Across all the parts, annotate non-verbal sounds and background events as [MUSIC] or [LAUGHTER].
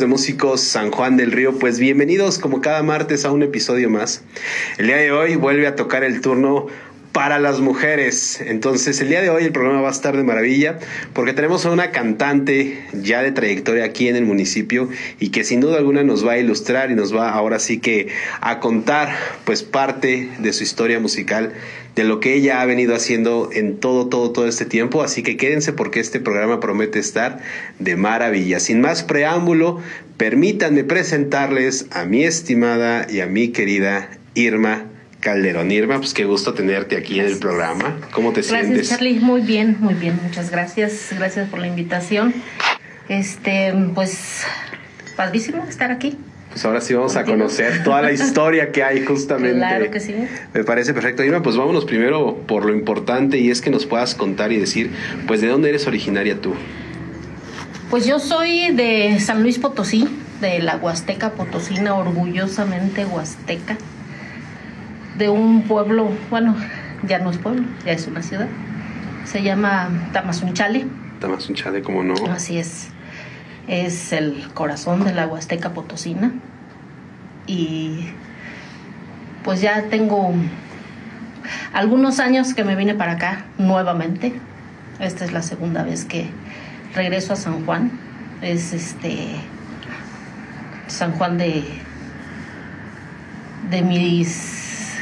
De Músicos San Juan del Río, pues bienvenidos como cada martes a un episodio más. El día de hoy vuelve a tocar el turno para las mujeres. Entonces, el día de hoy el programa va a estar de maravilla porque tenemos a una cantante ya de trayectoria aquí en el municipio y que sin duda alguna nos va a ilustrar y nos va ahora sí que a contar pues parte de su historia musical, de lo que ella ha venido haciendo en todo, todo, todo este tiempo. Así que quédense porque este programa promete estar de maravilla. Sin más preámbulo, permítanme presentarles a mi estimada y a mi querida Irma Calderón. Irma, pues qué gusto tenerte aquí en el programa. ¿Cómo te gracias, sientes? Charlie, muy bien, muy bien, muchas gracias. Gracias por la invitación. Este, pues, padrísimo estar aquí. Pues ahora sí vamos a conocer toda la historia que hay justamente. Claro que sí. Me parece perfecto. Irma, pues vámonos primero por lo importante y es que nos puedas contar y decir, pues, ¿de dónde eres originaria tú? Pues yo soy de San Luis Potosí, de la Huasteca Potosina, orgullosamente huasteca de un pueblo, bueno, ya no es pueblo, ya es una ciudad. Se llama Tamazunchale. Tamazunchale, ¿cómo no? Así es. Es el corazón de la Huasteca Potosina. Y pues ya tengo algunos años que me vine para acá nuevamente. Esta es la segunda vez que regreso a San Juan. Es este San Juan de de mis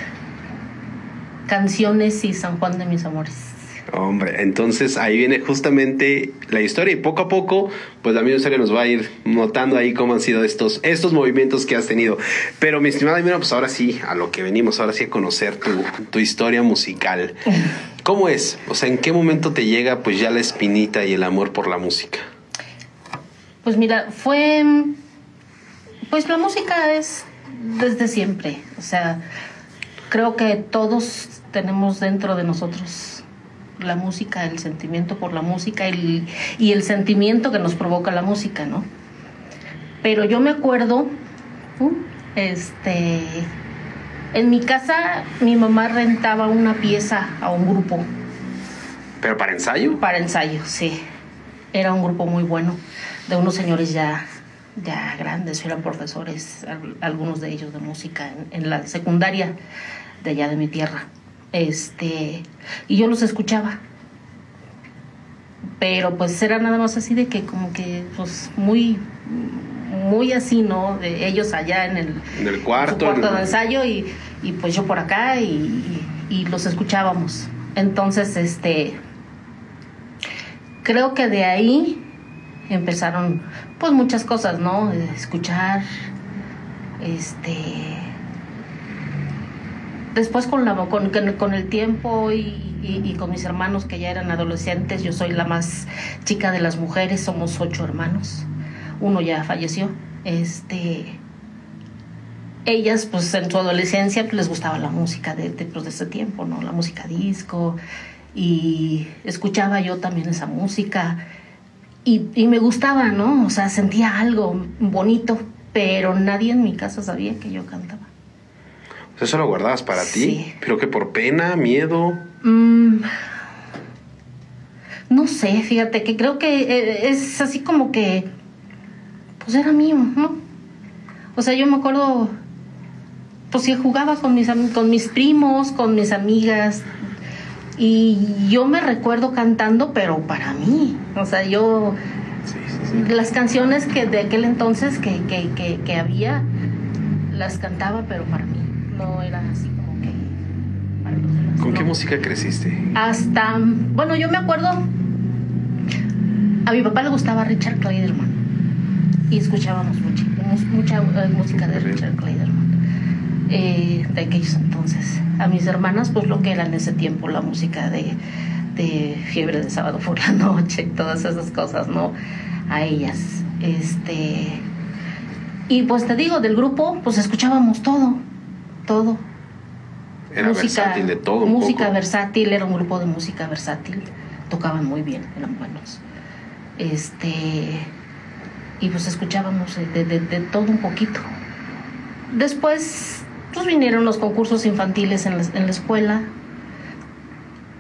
canciones y San Juan de mis amores. Hombre, entonces ahí viene justamente la historia y poco a poco, pues la misma historia nos va a ir notando ahí cómo han sido estos, estos movimientos que has tenido. Pero mi estimada mira, pues ahora sí, a lo que venimos, ahora sí a conocer tu, tu historia musical. ¿Cómo es? O sea, ¿en qué momento te llega pues ya la espinita y el amor por la música? Pues mira, fue, pues la música es desde siempre, o sea, creo que todos tenemos dentro de nosotros la música, el sentimiento por la música y el sentimiento que nos provoca la música, ¿no? Pero yo me acuerdo, este, en mi casa mi mamá rentaba una pieza a un grupo. ¿Pero para ensayo? Para ensayo, sí. Era un grupo muy bueno, de unos señores ya, ya grandes, eran profesores, algunos de ellos de música en, en la secundaria de allá de mi tierra. Este, y yo los escuchaba. Pero pues era nada más así de que como que pues muy muy así, ¿no? De ellos allá en el, en el cuarto, cuarto de ensayo y, y, pues yo por acá y, y, los escuchábamos. Entonces, este, creo que de ahí empezaron pues muchas cosas, ¿no? Escuchar, este, después con, la, con, con el tiempo y, y, con mis hermanos que ya eran adolescentes, yo soy la más chica de las mujeres, somos ocho hermanos, uno ya falleció, este, ellas pues en su adolescencia pues, les gustaba la música de, de, pues, de ese tiempo, ¿no? La música disco y escuchaba yo también esa música y, y me gustaba, ¿no? O sea, sentía algo bonito, pero nadie en mi casa sabía que yo cantaba. ¿Eso lo guardabas para ti? Sí. ¿Pero que por pena, miedo? Mm, no sé, fíjate que creo que es así como que, pues era mío, ¿no? O sea, yo me acuerdo, pues sí, jugaba con mis, con mis primos, con mis amigas, y yo me recuerdo cantando, pero para mí, o sea, yo, sí, sí, sí. las canciones que de aquel entonces que, que, que, que había, las cantaba, pero para mí no era así como que. ¿Con no. qué música creciste? Hasta, bueno, yo me acuerdo, a mi papá le gustaba Richard Clayderman y escuchábamos mucha, mucha uh, música de Richard Clayderman eh, de aquellos entonces. A mis hermanas, pues lo que era en ese tiempo la música de, de Fiebre de Sábado por la [LAUGHS] Noche, todas esas cosas, ¿no? A ellas. Este. Y pues te digo, del grupo, pues escuchábamos todo todo. Era música, versátil de todo. Un música poco. versátil, era un grupo de música versátil. Tocaban muy bien, eran buenos. Este. Y pues escuchábamos de, de, de todo un poquito. Después, pues vinieron los concursos infantiles en la, en la escuela.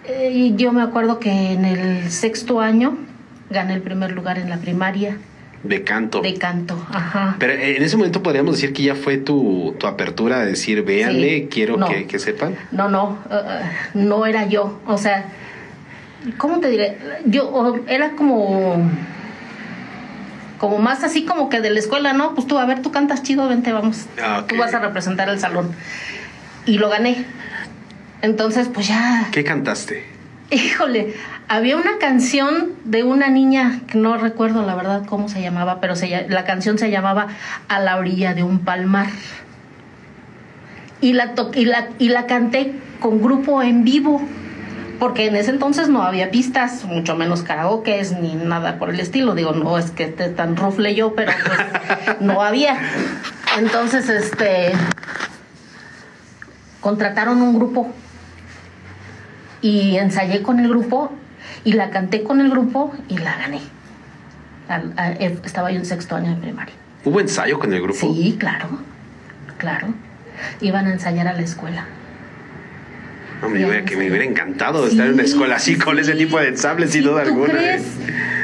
Eh, y yo me acuerdo que en el sexto año gané el primer lugar en la primaria De canto. De canto, ajá. Pero eh, en ese momento podríamos decir que ya fue tu, tu apertura de decir, véanle, quiero que, que, sepan. No, no, uh, no era yo. O sea, ¿cómo te diré? Yo era como como más así como que de la escuela, ¿no? Pues tú, a ver, tú cantas chido, vente, vamos. Ah, tú vas a representar el salón. Y lo gané. Entonces, pues ya. ¿Qué cantaste? Híjole, había una canción de una niña que no recuerdo la verdad cómo se llamaba, pero se, la canción se llamaba A la orilla de un palmar. Y la, y la, y la canté con grupo en vivo porque en ese entonces no había pistas, mucho menos karaoke ni nada por el estilo. Digo, no es que esté tan rufle yo, pero pues [LAUGHS] no había. Entonces, este, contrataron un grupo y ensayé con el grupo y la canté con el grupo y la gané. estaba yo en sexto año de primaria. ¿Hubo ensayo con el grupo? Sí, claro, claro. Iban a ensayar a la escuela. No, me hubiera, que me hubiera encantado estar en una escuela así con ese tipo de ensambles sin duda alguna. Crees?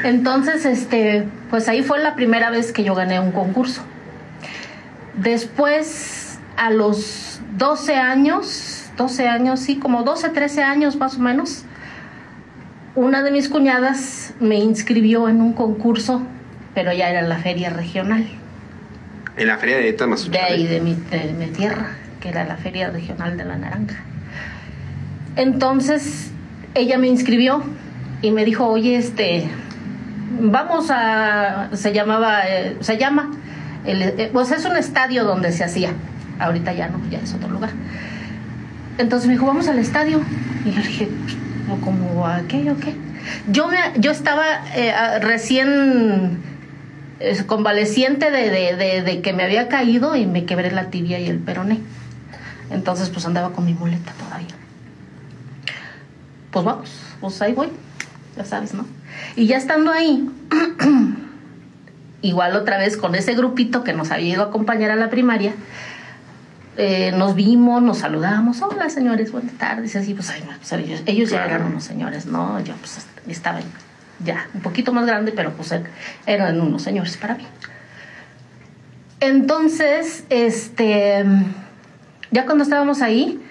Entonces, este, pues ahí fue la primera vez que yo gané un concurso. Después, a los 12 años, 12 años, sí, como 12, 13 años más o menos, una de mis cuñadas me inscribió en un concurso, pero ya era en la feria regional. ¿En la feria de Tamazunchale? De ahí, de mi, de mi tierra, que era la feria regional de la naranja. Entonces ella me inscribió y me dijo, oye, este, vamos a, se llamaba, eh, se llama, eh, pues es un estadio donde se hacía, ahorita ya no, ya es otro lugar. Entonces me dijo, vamos al estadio. Y yo dije, ¿cómo a qué o qué? Yo, me, yo estaba eh, recién convaleciente de, de, de, que me había caído y me quebré la tibia y el peroné. Entonces pues andaba con mi muleta todavía pues vamos, pues ahí voy, ya sabes, ¿no? Y ya estando ahí, [CLEARS THROAT] igual otra vez con ese grupito que nos había ido a acompañar a la primaria, eh, nos vimos, nos saludamos, hola señores, buenas tardes, así, pues, pues ellos, ya eran unos señores, ¿no? Yo pues estaba ya un poquito más grande, pero pues eran unos señores para mí. Entonces, este, ya cuando estábamos ahí,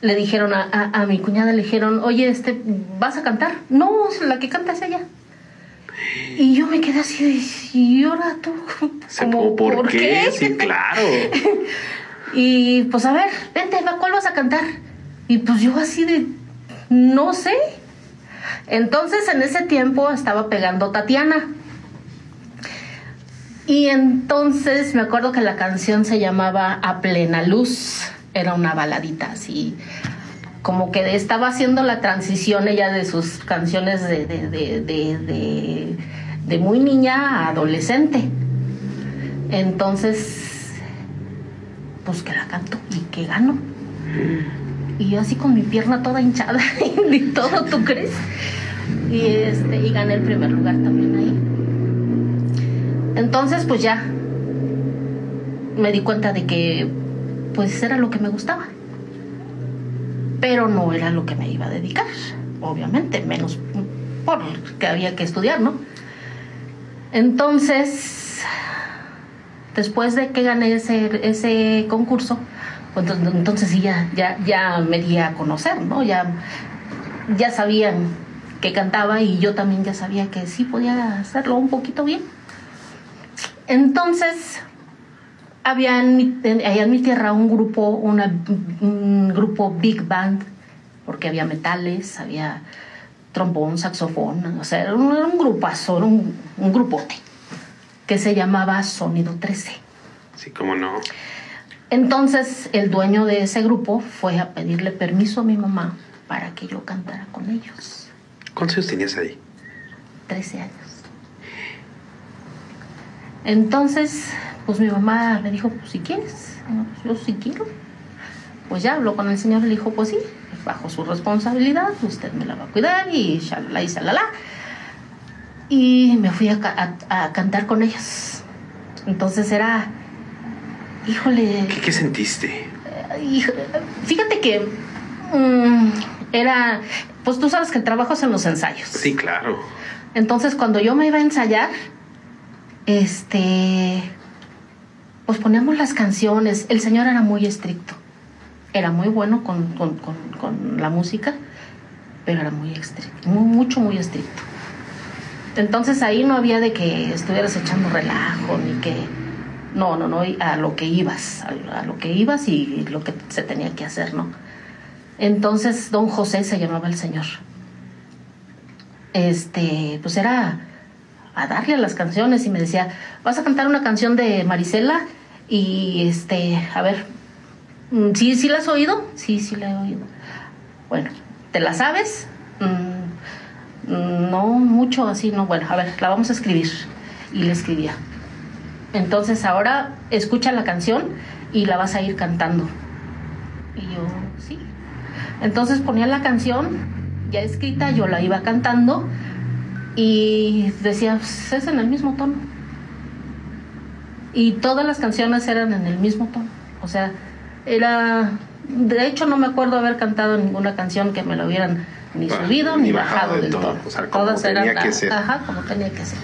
le dijeron a, mi cuñada, le dijeron, oye, este, ¿vas a cantar? No, la que canta es ella. Y yo me quedé así, ¿y ahora tú? Como, ¿Por, qué? Sí, claro. [LAUGHS] y pues a ver, vente, ¿cuál vas a cantar? Y pues yo así de, no sé. Entonces en ese tiempo estaba pegando Tatiana. Y entonces me acuerdo que la canción se llamaba A plena luz era una baladita así como que estaba haciendo la transición ella de sus canciones de, de, de, muy niña a adolescente. Entonces, pues que la canto y que gano. Y yo así con mi pierna toda hinchada [LAUGHS] y todo, ¿tú crees? Y, este, y gané el primer lugar también ahí. Entonces, pues ya me di cuenta de que pues era lo que me gustaba. Pero no era lo que me iba a dedicar, obviamente, menos porque había que estudiar, ¿no? Entonces, después de que gané ese, ese concurso, pues entonces sí ya, ya, ya me di a conocer, ¿no? Ya, ya sabían que cantaba y yo también ya sabía que sí podía hacerlo un poquito bien. Entonces, había en mi, allá en mi tierra un grupo, un grupo big band, porque había metales, había trombón, saxofón, o sea, era un, un grupazo, un, un grupote, que se llamaba Sonido 13. Sí, cómo no. Entonces el dueño de ese grupo fue a pedirle permiso a mi mamá para que yo cantara con ellos. ¿Cuántos años tenías ahí? 13 años. Entonces pues mi mamá me dijo, pues si quieres, pues yo sí quiero. Pues ya habló con el señor y le dijo, pues sí, bajo su responsabilidad, usted me la va a cuidar y shalala y shalala. Y me fui a, a, cantar con ellos. Entonces era, híjole. ¿Qué, sentiste? Eh, fíjate que mm, era, pues tú sabes que el trabajo es en los ensayos. Sí, claro. Entonces cuando yo me iba a ensayar, este, pues poníamos las canciones. El señor era muy estricto. Era muy bueno con, con, con, con la música, pero era muy estricto, muy, mucho, muy estricto. Entonces ahí no había de que estuvieras echando relajo, ni que... No, no, no, a lo que ibas, a, lo que ibas y lo que se tenía que hacer, ¿no? Entonces don José se llamaba el señor. Este, pues era a darle a las canciones y me decía, vas a cantar una canción de Marisela y este, a ver, mm, ¿sí, sí la has oído? Sí, sí la he oído. Bueno, ¿te la sabes? Mm, no mucho así, no, bueno, a ver, la vamos a escribir. Y le escribía. Entonces ahora escucha la canción y la vas a ir cantando. Y yo, sí. Entonces ponía la canción ya escrita, yo la iba cantando y decía, pues, es en el mismo tono. Y todas las canciones eran en el mismo tono. O sea, era... De hecho, no me acuerdo haber cantado ninguna canción que me lo hubieran ni Bah, subido ni ni bajado del del tono. tono. O sea, como Todas tenía eran que la- ser. Ajá, como tenía que ser.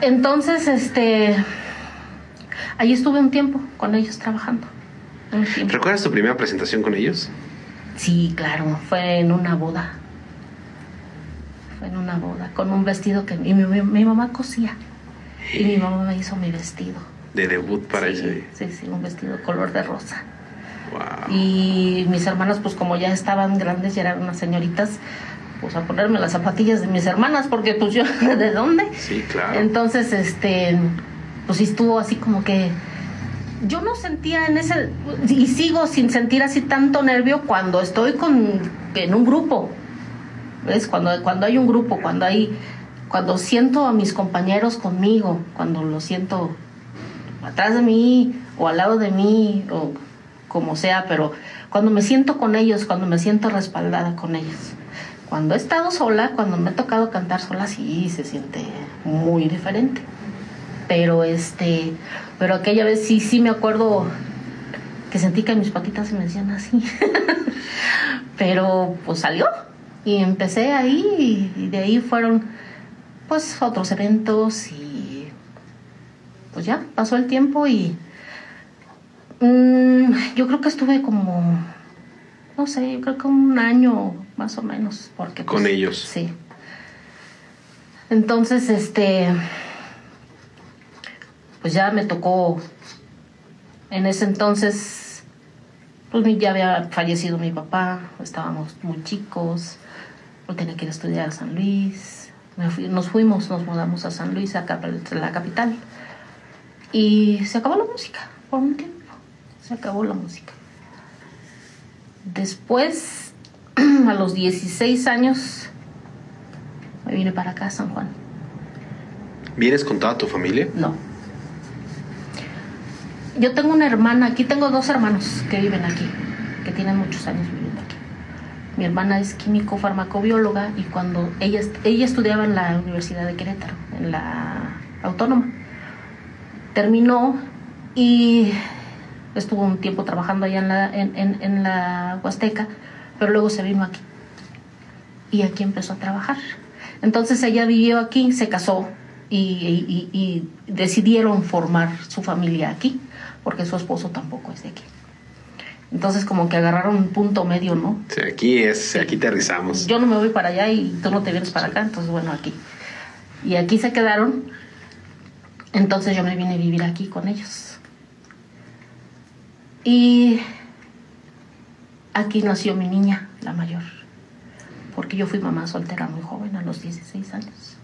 Entonces, este... Ahí estuve un tiempo con ellos trabajando. Un tiempo. ¿Recuerdas tu primera presentación con ellos? Sí, claro, fue en una boda. Fue en una boda, con un vestido que y mi, mi- mi mamá cosía. Y mi mamá me hizo mi vestido. De debut para sí, ese. Sí, sí, un vestido color de rosa. Wow. Y mis hermanas, pues como ya estaban grandes, ya eran unas señoritas, pues a ponerme las zapatillas de mis hermanas, porque pues yo, [LAUGHS] ¿de dónde? Sí, claro. Entonces, este, pues sí estuvo así como que yo no sentía en ese y sigo sin sentir así tanto nervio cuando estoy con en un grupo. ¿Ves? Cuando cuando hay un grupo, cuando hay cuando siento a mis compañeros conmigo, cuando los siento atrás de mí o al lado de mí o como sea, pero cuando me siento con ellos, cuando me siento respaldada con ellos. Cuando he estado sola, cuando me ha tocado cantar sola, sí se siente muy diferente. Pero este, pero aquella vez sí, sí me acuerdo que sentí que mis patitas se me hacían así. [LAUGHS] pero pues salió y empecé ahí y de ahí fueron pues otros eventos y pues ya pasó el tiempo y mm, yo creo que estuve como no sé, yo creo que un año más o menos porque Con pues, ellos. Sí. Entonces, este pues ya me tocó en ese entonces pues ya había fallecido mi papá, estábamos muy chicos, yo tenía que ir a estudiar a San Luis, fui- nos fuimos, nos mudamos a San Luis, a cap- la capital, y se acabó la música por un tiempo, se acabó la música. Después, [CLEARS THROAT] a los 16 años, me vine para acá, San Juan. ¿Vienes con toda tu familia? No. Yo tengo una hermana, aquí tengo dos hermanos que viven aquí, que tienen muchos años viviendo aquí. Mi hermana es químico farmacobióloga y cuando ella, ella estudiaba en la Universidad de Querétaro, en la Autónoma, terminó y estuvo un tiempo trabajando allá en la, en, en- en la Huasteca, pero luego se vino aquí y aquí empezó a trabajar. Entonces ella vivió aquí, se casó y, y- y- decidieron formar su familia aquí, porque su esposo tampoco es de aquí. Entonces como que agarraron un punto medio, ¿no? Sí, aquí es, aquí aterrizamos. Yo no me voy para allá y tú no te vienes para acá, entonces bueno, aquí. Y aquí se quedaron, entonces yo me vine a vivir aquí con ellos. Y aquí nació mi niña, la mayor, porque yo fui mamá soltera muy joven, a los 16 años.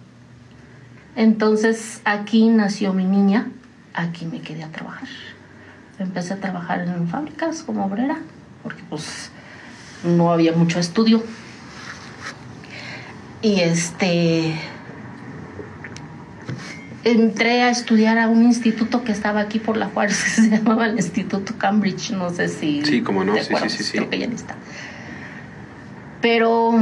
Entonces aquí nació mi niña, aquí me quedé a trabajar. Empecé a trabajar en fábricas como obrera, porque pues no había mucho estudio. Y este entré a estudiar a un instituto que estaba aquí por la Juárez, que [LAUGHS] se llamaba el Instituto Cambridge, no sé si Sí, cómo no, te sí, sí, sí, sí. creo que ya ni está. Pero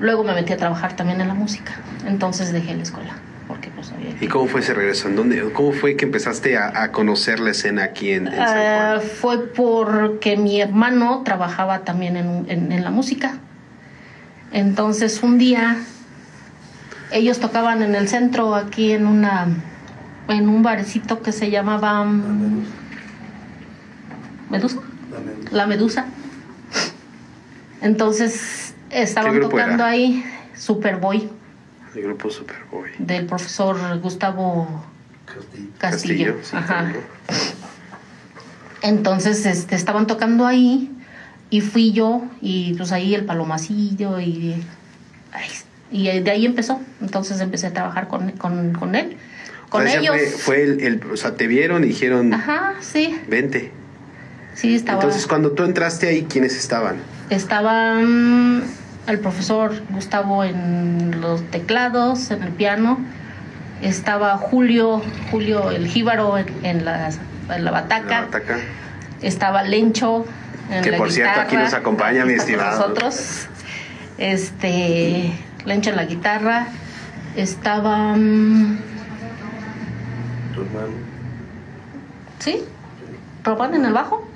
luego me metí a trabajar también en la música, entonces dejé la escuela, porque pues había ¿Y cómo fue ese regreso? ¿En dónde, ¿Cómo fue que empezaste a, a conocer la escena aquí en, en San Juan? fue porque mi hermano trabajaba también en, en- en la música. Entonces un día Ellos tocaban en el centro, aquí en una en un barecito que se llamaba mm, Medusa. La Medusa. La Medusa. Entonces estaban tocando era? ahí Superboy El grupo Superboy. del profesor Gustavo Castillo. Castillo. sí, Ajá. Entonces este, estaban tocando ahí y fui yo y pues ahí el palomacillo y, ay, y de ahí empezó. Entonces empecé a trabajar con, con, con él, con O sea, ese ellos. Fue, fue el, el- o sea, te vieron y dijeron, Ajá, sí, vente. sí estaba. Entonces, cuando tú entraste ahí, ¿quiénes estaban? Estaba mm, el profesor Gustavo en los teclados, en el piano. Estaba Julio, Julio el jíbaro en, en la, en la bataca. La bataca. Estaba Lencho en Que, la por cierto, aquí nos acompaña, mi estimado. Nosotros. Este, Lencho en la guitarra. Estaba. mm, Tu hermano. ¿Sí? Román en el bajo.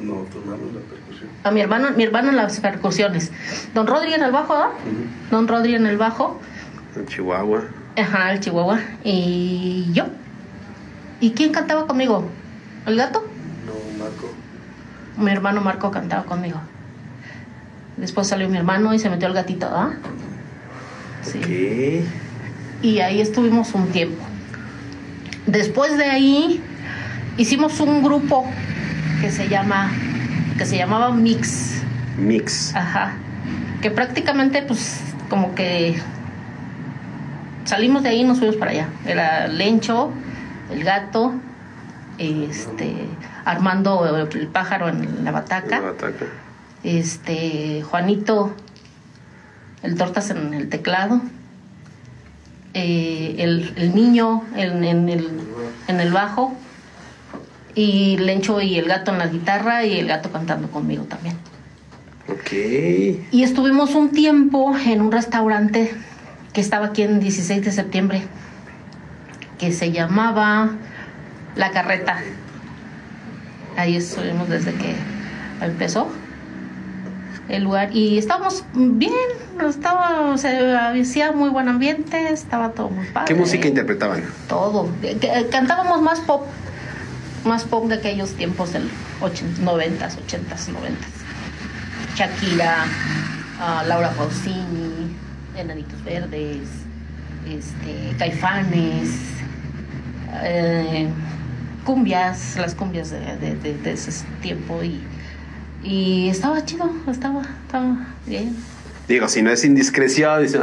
No, tu hermano en la percusión. A mi hermano, mi hermano en las percusiones. Don Rodri en el bajo, ¿verdad? Ujú. Don Rodri en el bajo. En Chihuahua. Ajá, el Chihuahua. Y yo. ¿Y quién cantaba conmigo? ¿El gato? No, Marco. Mi hermano Marco cantaba conmigo. Después salió mi hermano y se metió el gatito, ¿ah? Sí. Y ahí estuvimos un tiempo. Después de ahí hicimos un grupo que se llama que se llamaba Mix. Mix. Ajá. Que prácticamente pues como que salimos de ahí y nos fuimos para allá. Era Lencho, el gato, este Armando el pájaro en la bataca, La bataca. este Juanito el tortas en el teclado, eh, el, el niño en, en el, en el bajo y Lencho y el gato en la guitarra y el gato cantando conmigo también. Ok. Y estuvimos un tiempo en un restaurante que estaba aquí en 16 de septiembre, que se llamaba La Carreta. Ahí estuvimos desde que empezó el lugar y estábamos bien, estaba, se hacía muy buen ambiente, estaba todo muy padre. ¿Qué música interpretaban? Todo. Eh, Cantábamos más pop, más pop de aquellos tiempos del 80, 90s, 80s, 90s. Shakira, ah, Laura Pausini, Enanitos Verdes, este, Caifanes, eh, cumbias, las cumbias de, de- de- de ese tiempo y, y estaba chido, estaba, estaba bien. Digo, si no es indiscreción, dice,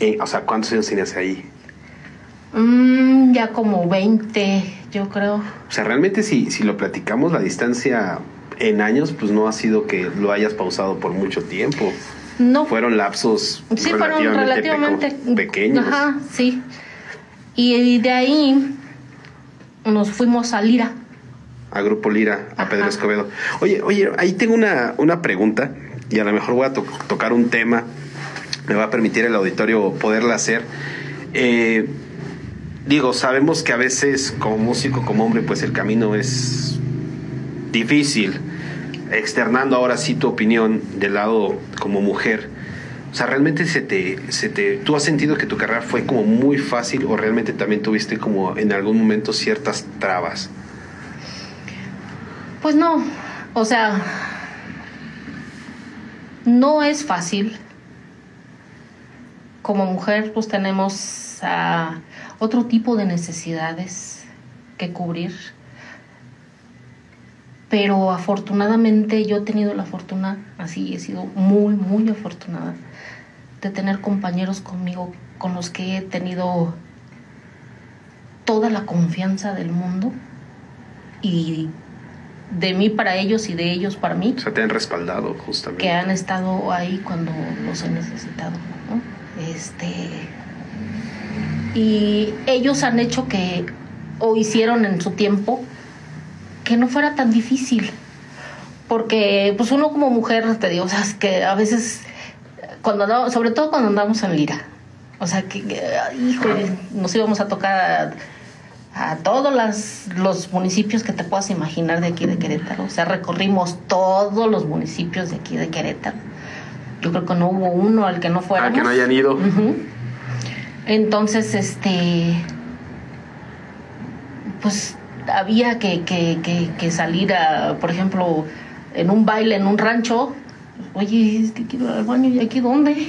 eh, o sea, ¿cuántos años tenías ahí? Mm, ya como 20, yo creo. O sea, realmente si, si lo platicamos, la distancia en años, pues no ha sido que lo hayas pausado por mucho tiempo. No Fueron lapsos Sí, fueron relativamente pequeños. Ajá, sí. Y de ahí nos fuimos a Lira. A Grupo Lira, a Ajá. Pedro Escobedo. Oye, oye, ahí tengo una, una pregunta y a lo mejor voy a to- tocar un tema. Me va a permitir el auditorio poderla hacer. Eh, digo, sabemos que a veces como músico, como hombre, pues el camino es difícil. Externando ahora sí tu opinión del lado como mujer. O sea, realmente se te, se te, tú has sentido que tu carrera fue como muy fácil o realmente también tuviste como en algún momento ciertas trabas. Pues no, o sea, no es fácil. Como mujer, pues tenemos ah, otro tipo de necesidades que cubrir. Pero afortunadamente yo he tenido la fortuna, así he sido muy, muy afortunada, de tener compañeros conmigo con los que he tenido toda la confianza del mundo y de mí para ellos y de ellos para mí, O sea, te han respaldado justamente. que han estado ahí cuando los he necesitado. ¿no? Este, y ellos han hecho que, o hicieron en su tiempo, que no fuera tan difícil. Porque, pues uno como mujer, te digo, o sea, es que a veces, cuando andamos, sobre todo cuando andamos en Lira, o sea, que, que, híjole, nos íbamos a tocar a, todos las, los municipios que te puedas imaginar de aquí de Querétaro. O sea, recorrimos todos los municipios de aquí de Querétaro. Yo creo que no hubo uno al que no fuera. Ah, que no hayan ido. Entonces, este, pues había que, que, que, que salir a, por ejemplo, en un baile en un rancho. Oye, es que quiero ir al baño y aquí dónde?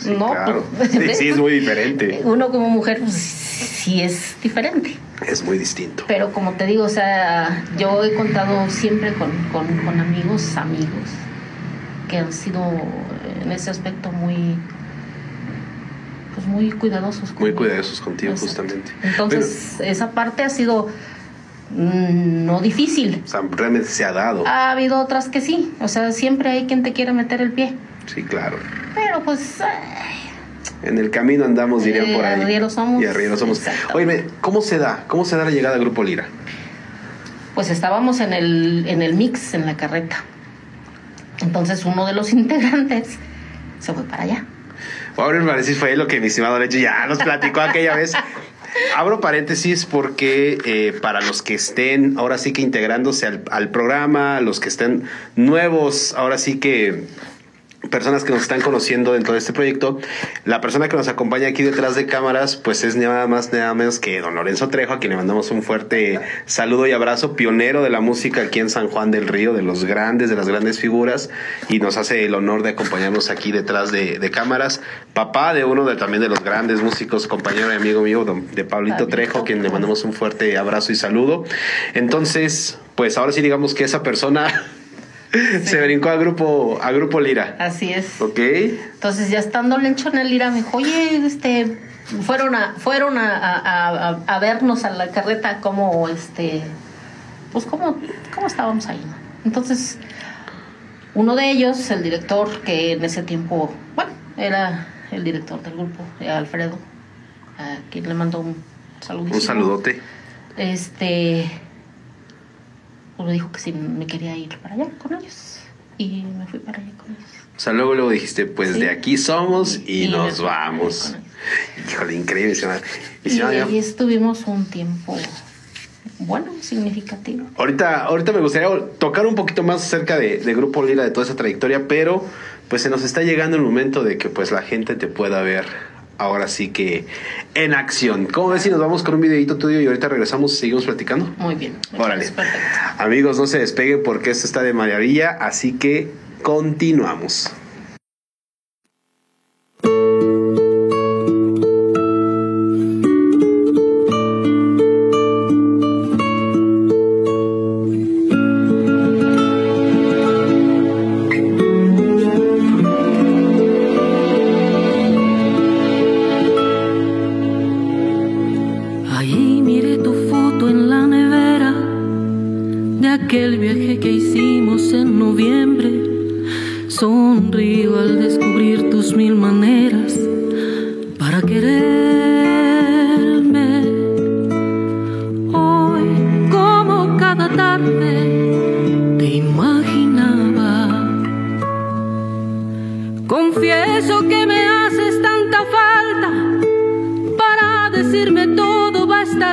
Sí, claro. [LAUGHS] Sí, sí, es muy diferente. Uno como mujer, pues sí es diferente. Es muy distinto. Pero como te digo, o sea, yo he contado siempre con, con, con amigos, amigos, que han sido en ese aspecto muy pues muy cuidadosos muy cuidadosos contigo Exacto. justamente. Entonces esa parte ha sido mm, no difícil. O sea realmente se ha dado. Ha habido otras que sí. O sea siempre hay quien te quiera meter el pie. Sí claro. Pero pues en el camino andamos dirían eh, por ahí arrieros somos. Y arrieros somos. Oye cómo se da cómo se da la llegada al grupo Lira pues estábamos en el en el mix en la carreta. Entonces uno de los [LAUGHS] integrantes se fue para allá. Pobre paréntesis fue lo que mi estimado Leche ya nos platicó aquella vez. Abro paréntesis porque eh, para los que estén ahora sí que integrándose al, al programa, los que estén nuevos, ahora sí que personas que nos están conociendo dentro de este proyecto. La persona que nos acompaña aquí detrás de cámaras, pues es nada más, nada menos que don Lorenzo Trejo, a quien le mandamos un fuerte saludo y abrazo, pionero de la música aquí en San Juan del Río, de los grandes, de las grandes figuras, y nos hace el honor de acompañarnos aquí detrás de, de cámaras. Papá de uno de también de los grandes músicos, compañero y amigo mío, don, de Pablito, Pablito Trejo, a quien le mandamos un fuerte abrazo y saludo. Entonces, pues ahora sí digamos que esa persona [LAUGHS] Sí. Se brincó a grupo, a grupo Lira. Así es. Ok. Entonces ya estando Lencho en el Lira me dijo, oye, este, fueron a, fueron a, a, a, a vernos a la carreta como este, pues cómo, cómo estábamos ahí. Entonces, uno de ellos, el director, que en ese tiempo, bueno, era el director del grupo, Alfredo, a quien le mandó un saludito. Un saludote. Este uno dijo que sí me quería ir para allá con ellos y me fui para allá con ellos. O sea, luego luego dijiste, pues sí. de aquí somos y, y nos vamos. Híjole, increíble. Y, y ahí estuvimos un tiempo bueno, significativo. Ahorita, ahorita me gustaría tocar un poquito más acerca de, de Grupo Lira, de toda esa trayectoria, pero pues se nos está llegando el momento de que pues la gente te pueda ver ahora sí que en acción. ¿Cómo ves si nos vamos con un videito tuyo y ahorita regresamos y seguimos platicando? Muy bien. Órale. Amigos, no se despeguen porque esto está de maravilla, así que continuamos.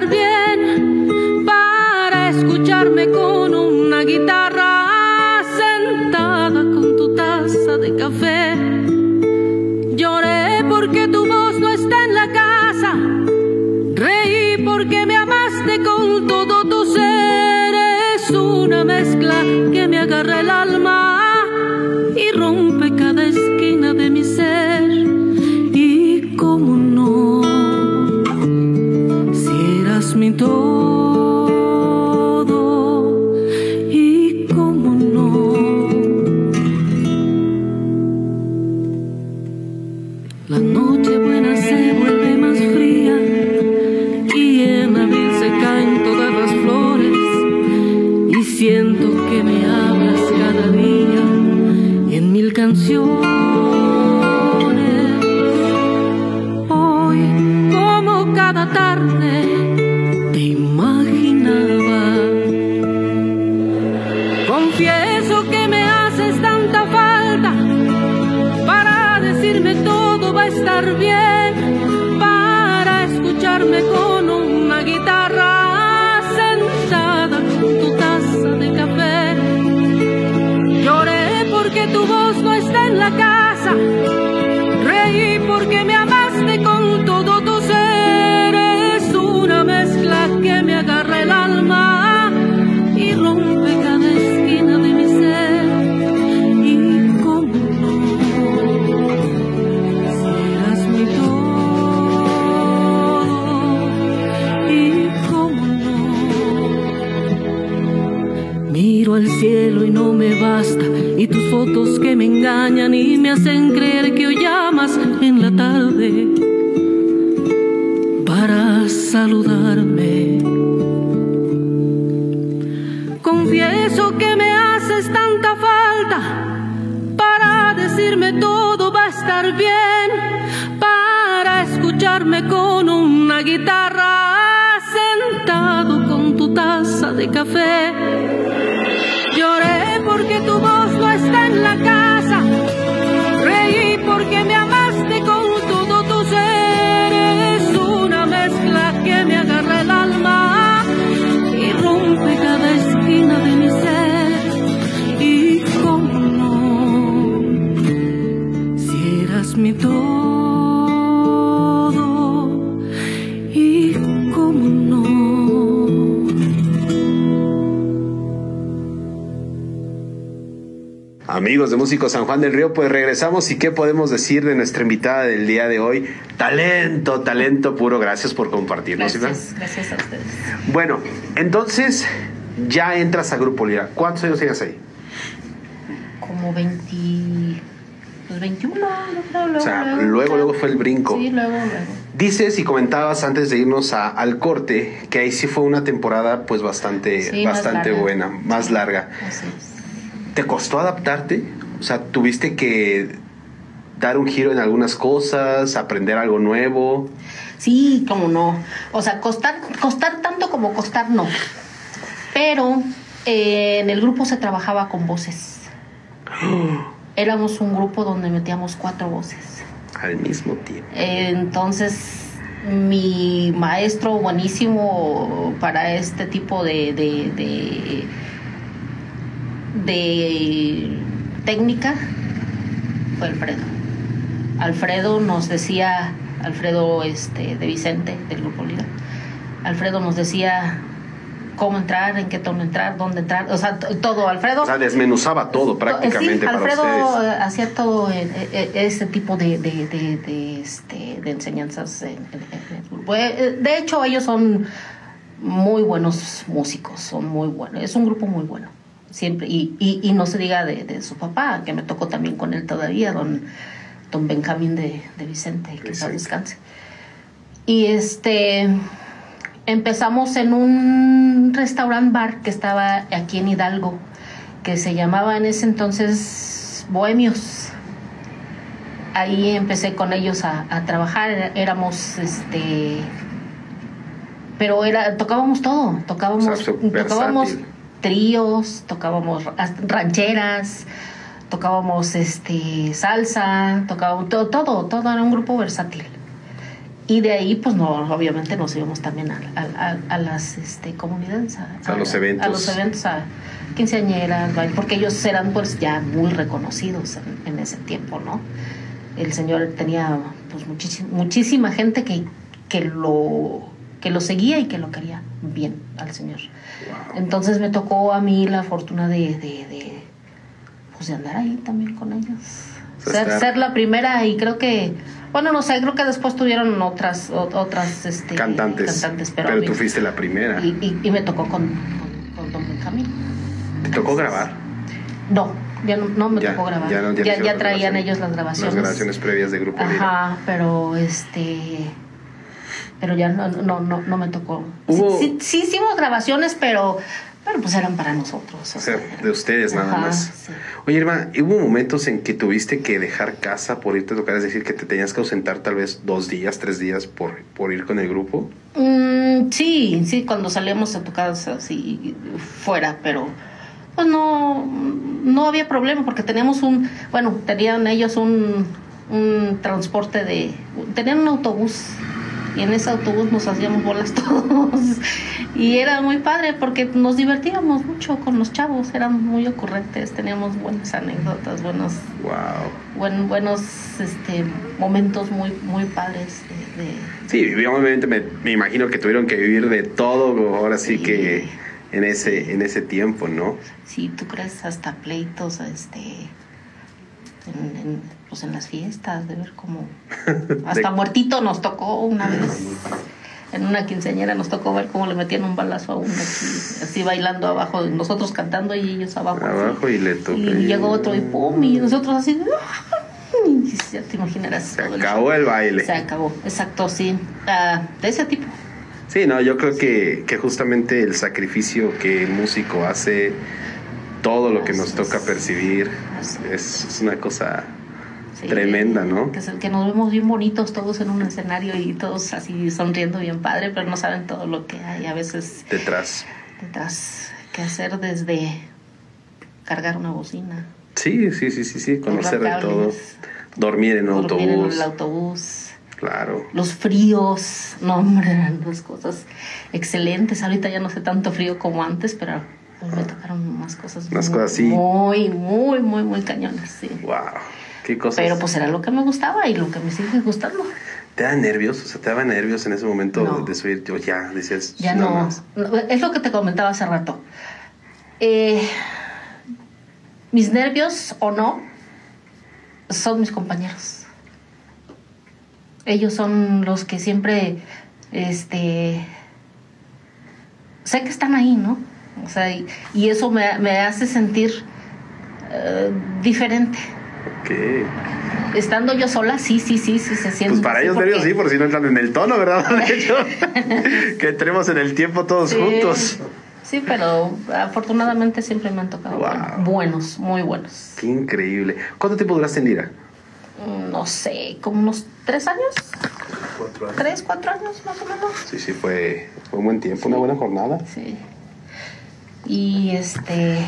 La casa. Basta y tus fotos que me engañan y me hacen creer que hoy llamas en la tarde para saludarme. Confieso que me haces tanta falta para decirme todo va a estar bien, para escucharme con una guitarra sentado con tu taza de café. Porque tu voz Amigos de Músicos San Juan del Río, pues regresamos y qué podemos decir de nuestra invitada del día de hoy. Talento, talento puro. Gracias por compartirnos. Gracias, gracias a ustedes. Bueno, entonces ya entras a Grupo Lira. ¿Cuántos años tienes ahí? Como 20. Pues 21, yo creo, luego. O sea, luego, luego fue el brinco. Sí, luego, luego. Dices y comentabas antes de irnos a- al corte que ahí sí fue una temporada pues bastante, Sí, bastante buena, más larga. Así es. ¿Te costó adaptarte? O sea, tuviste que dar un giro en algunas cosas, aprender algo nuevo. Sí, como no. O sea, costar, costar tanto como costar no. Pero eh, en el grupo se trabajaba con voces. [GASPS] Éramos un grupo donde metíamos cuatro voces. Al mismo tiempo. Entonces, mi maestro buenísimo para este tipo de, de, de, de técnica fue Alfredo. Alfredo nos decía, Alfredo este, de Vicente, del Grupo Lira, Alfredo nos decía cómo entrar, en qué tono entrar, dónde entrar, o sea, todo. Alfredo O sea, desmenuzaba todo prácticamente Sí, para Alfredo ustedes. eh, hacía todo eh, eh, ese tipo de, de, de, de, este, enseñanzas. en- en- grupo. Eh, De hecho, ellos son muy buenos músicos, son muy buenos. Es un grupo muy bueno, siempre. Y, y, y no se diga de, de su papá, que me tocó también con él todavía, don, don Benjamín de, de Vicente, que Vicente. descanse. Y este empezamos en un restaurant bar que estaba aquí en Hidalgo, que se llamaba en ese entonces Bohemios. Ahí empecé con ellos a, a trabajar, éramos este pero era tocábamos todo, tocábamos O sea, súper tocábamos versátil. Tríos, tocábamos ra- rancheras, tocábamos este salsa, tocábamos todo, todo, todo era un grupo versátil. Y de ahí, pues no, obviamente nos íbamos también a, a- a- a las este, comunidades, a, A los eventos. a los eventos, a quinceañeras, porque ellos eran pues ya muy reconocidos en, en ese tiempo, ¿no? El señor tenía pues muchísima, muchísima gente que, que lo que lo seguía y que lo quería bien al señor. Entonces me tocó a mí la fortuna de, de, de, pues de andar ahí también con ellos. Ser, ser la primera y creo que, bueno, no sé, creo que después tuvieron otras o- otras este, Cantantes. cantantes, pero, pero a mí- tú fuiste la primera. y, y- y me tocó con, con, con Don Benjamín. ¿Te tocó grabar? No, ya no, no me Ya, tocó grabar. ya Ya, no- ya ya, hicieron las traían ellos las grabaciones. Las grabaciones previas de Grupo Lira. Ajá, pero este. Pero ya no, no, no, no me tocó. Hubo- Sí, sí, sí hicimos grabaciones, pero, pero pues eran para nosotros. O sea, de ustedes nada Ajá, más. sí. Oye, Irma, ¿hubo momentos en que tuviste que dejar casa por irte a tocar? Es decir, que te tenías que ausentar tal vez dos días, tres días por, por ir con el grupo. Mm, sí, sí, cuando salíamos a tocar así fuera, pero pues no, no había problema porque teníamos un, bueno, tenían ellos un, un transporte de, tenían un autobús y en ese autobús nos hacíamos bolas [LAUGHS] todos y era muy padre porque nos divertíamos mucho con los chavos, eran muy ocurrentes, teníamos buenas anécdotas, buenos, Wow. buen, buenos este, momentos muy, muy padres de- de Sí, obviamente me, me imagino que tuvieron que vivir de todo ahora sí, Sí. que en ese, en ese tiempo, ¿no? Sí, tú crees hasta pleitos, este, en, en, pues en las fiestas, de ver cómo [LAUGHS] hasta De- muertito nos tocó una vez. en una quinceañera nos tocó ver cómo le metían un balazo a uno aquí, así bailando abajo, nosotros cantando y ellos abajo. así. Abajo y le tocó. Y llegó otro y pum, y nosotros así. y Ya te imaginarás. Se acabó el baile. Se acabó, exacto, sí. Ah, de ese tipo. Sí, no, yo creo que, que justamente el sacrificio que el músico hace, todo lo que nos toca percibir, es una cosa Sí, tremenda, ¿no? Que, es el que nos vemos bien bonitos todos en un escenario y todos así sonriendo bien padre, pero no saben todo lo que hay a veces Detrás. detrás que hacer desde cargar una bocina, Sí, sí, sí, sí, sí, conocer de todo. Dormir en dormir en autobús. el autobús, Claro. los fríos, no hombre, eran dos cosas excelentes. Ahorita ya no sé tanto frío como antes, pero me tocaron más cosas Más muy, cosas así. muy, muy, muy, muy cañonas, sí. Wow. Qué cosas. Pero pues era lo que me gustaba y lo que me sigue gustando. ¿Te da nervios? O sea, ¿te daba nervios en ese momento No. de subir? Yo ya decías. Ya no, más. Es lo que te comentaba hace rato. Eh, mis nervios o no son mis compañeros. Ellos son los que siempre, este, sé que están ahí, ¿no? O sea, y, y eso me, me hace sentir eh, diferente. Ok. Estando yo sola, sí, sí, sí, sí se siente. Pues para ellos porque- nervios sí, por si no entran en el tono, ¿verdad? [LAUGHS] De hecho, [LAUGHS] que entremos en el tiempo todos Sí. juntos. Sí, pero afortunadamente siempre me han tocado Wow. buenos, muy buenos. Qué increíble. ¿Cuánto tiempo duraste en Lira? Mm, No sé, como unos tres años, Cuatro años. tres, cuatro años más o menos. Sí, sí, fue, fue un buen tiempo, una buena jornada. Sí. Y este.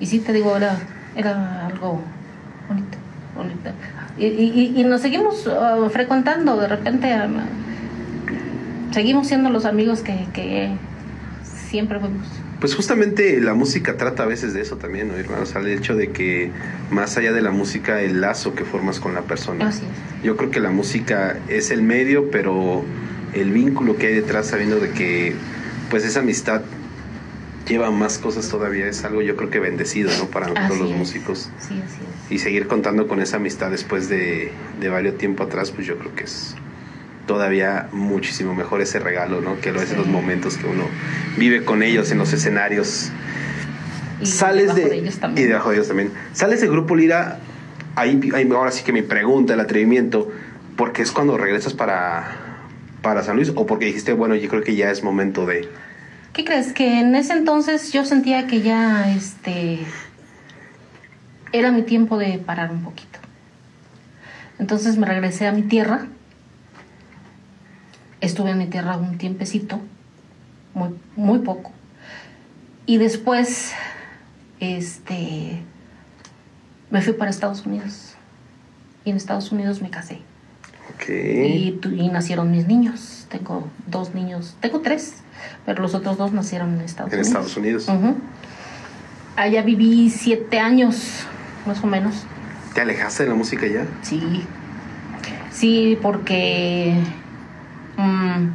Y sí, te digo, era, era algo bonito, bonito. Y, y- y nos seguimos uh, frecuentando, de repente um, seguimos siendo los amigos que, que siempre fuimos. Pues justamente la música trata a veces de eso también, ¿no, hermano? O sea, el hecho de que más allá de la música, el lazo que formas con la persona. Así es. Yo creo que la música es el medio, pero el vínculo que hay detrás, sabiendo de que pues esa amistad lleva más cosas todavía, es algo yo creo que bendecido, ¿no? Para nosotros Así los es. músicos. Sí, así es. Y seguir contando con esa amistad después de, de varios tiempo atrás, pues yo creo que es todavía muchísimo mejor ese regalo, ¿no? Que lo es Sí. los momentos que uno vive con ellos en los escenarios. Y Sales debajo de, ellos también. y debajo de ellos también. Sales de Grupo Lira, ahí, ahí ahora sí que mi pregunta, el atrevimiento, porque es cuando regresas para, para San Luis o porque dijiste, bueno, yo creo que ya es momento de... ¿Qué crees? Que en ese entonces yo sentía que ya este era mi tiempo de parar un poquito. Entonces me regresé a mi tierra. Estuve en mi tierra un tiempecito, muy, muy poco. Y después, este, me fui para Estados Unidos. Y en Estados Unidos me casé. Ok. Y, tu- y nacieron mis niños. Tengo dos niños, tengo tres, pero los otros dos nacieron en Estados En Unidos. Estados Unidos. Allá viví siete años, más o menos. ¿Te alejaste de la música ya? Sí. Sí, porque. mm,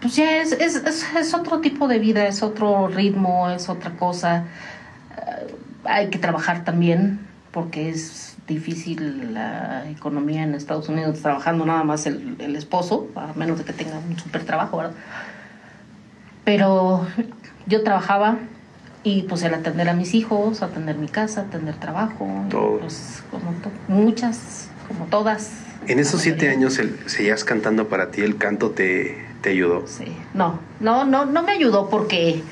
pues ya es, es, es, es otro tipo de vida, es otro ritmo, es otra cosa. Eh, hay que trabajar también, porque es difícil la economía en Estados Unidos trabajando nada más el, el esposo, a menos de que tenga un súper trabajo, ¿verdad? Pero yo trabajaba y pues el atender a mis hijos, atender mi casa, atender trabajo, Todo. pues, como to- muchas, como todas. En esos siete años el, seguías cantando para ti, el canto te, te ayudó. Sí, no, no, no, no me ayudó porque